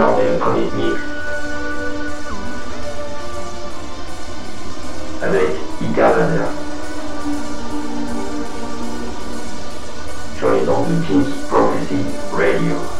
Norden britannique. Avec Icarlander. Sur les ondes de Pink Prophecy Radio.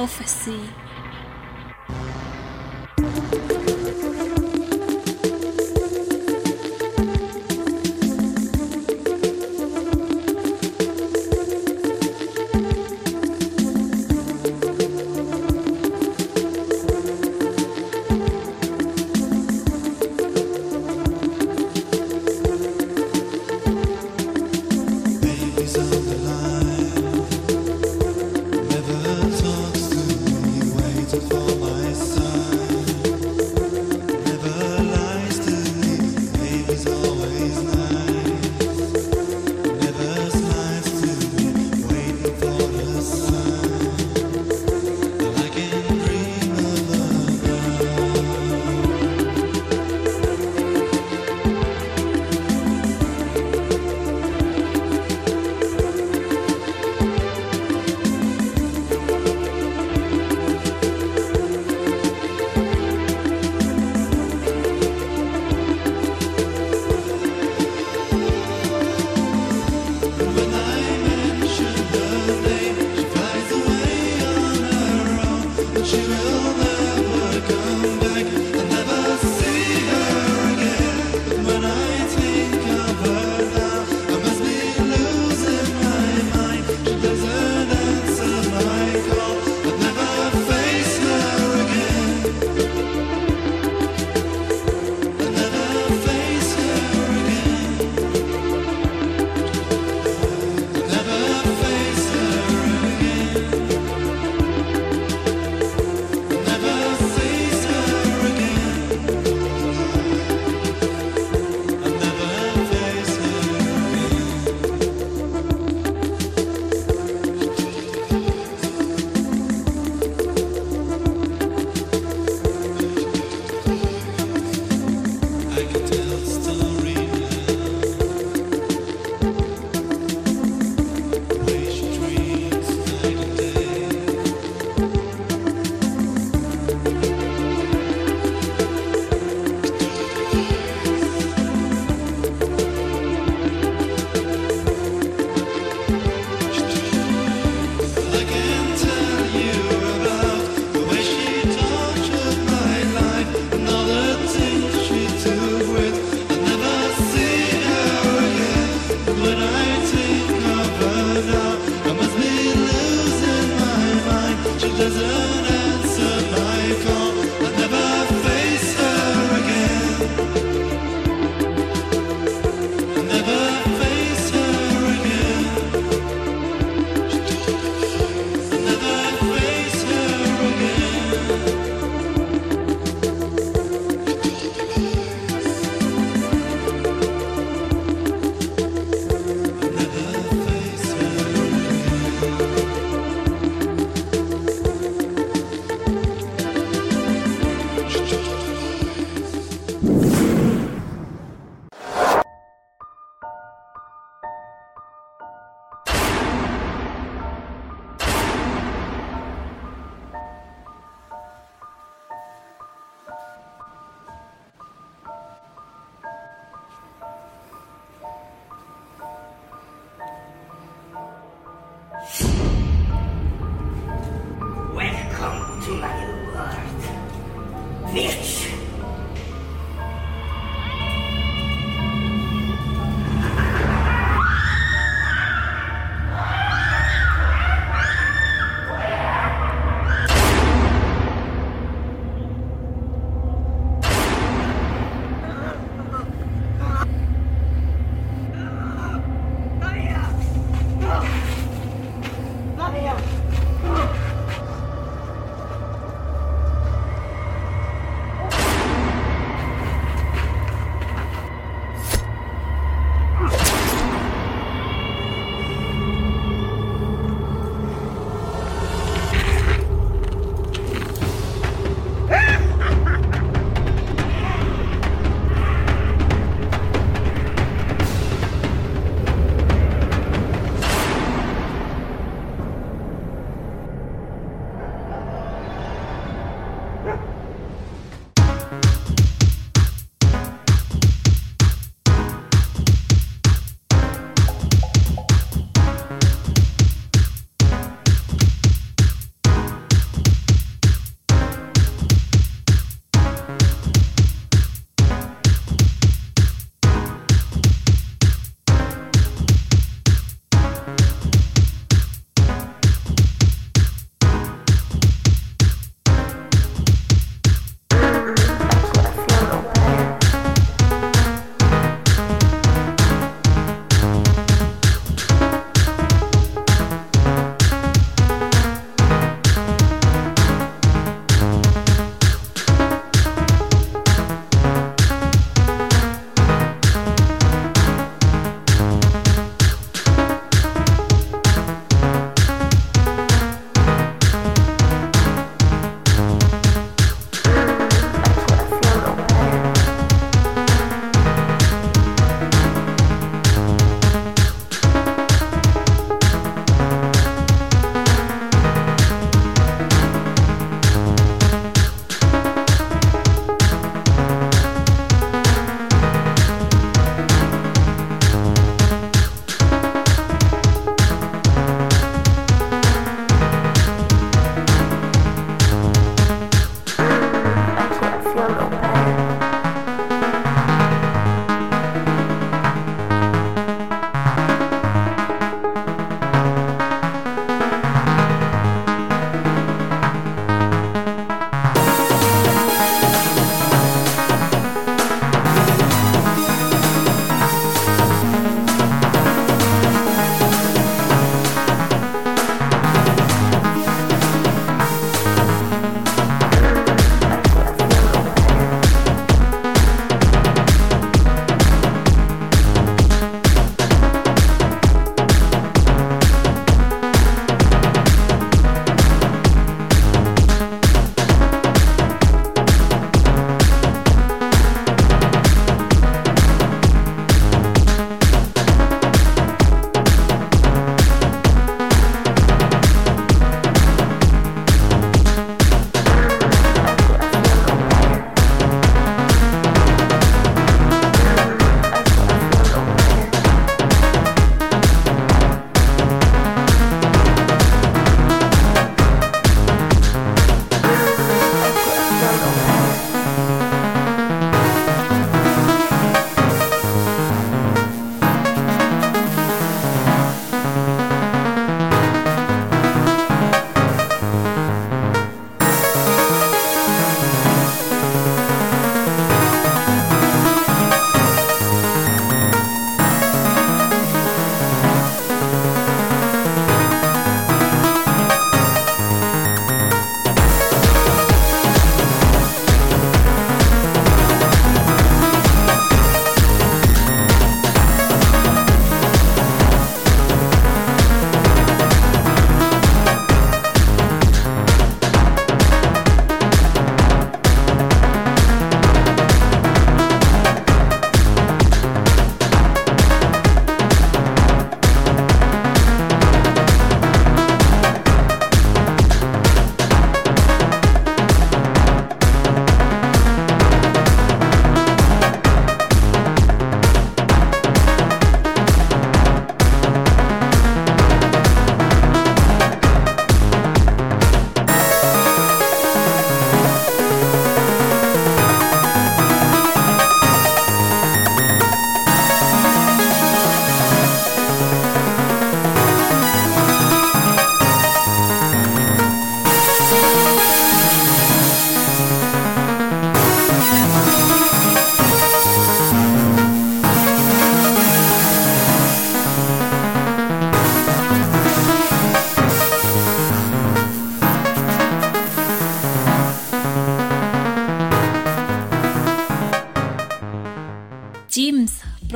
Prophecy.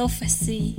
Prophecy.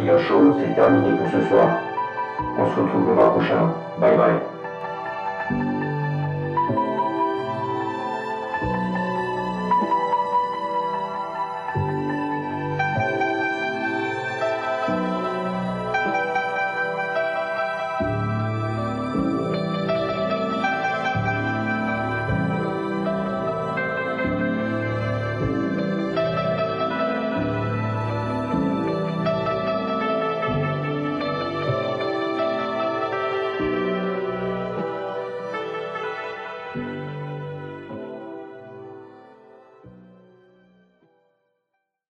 Show, c'est terminé pour ce soir. On se retrouve le mois prochain. Bye bye.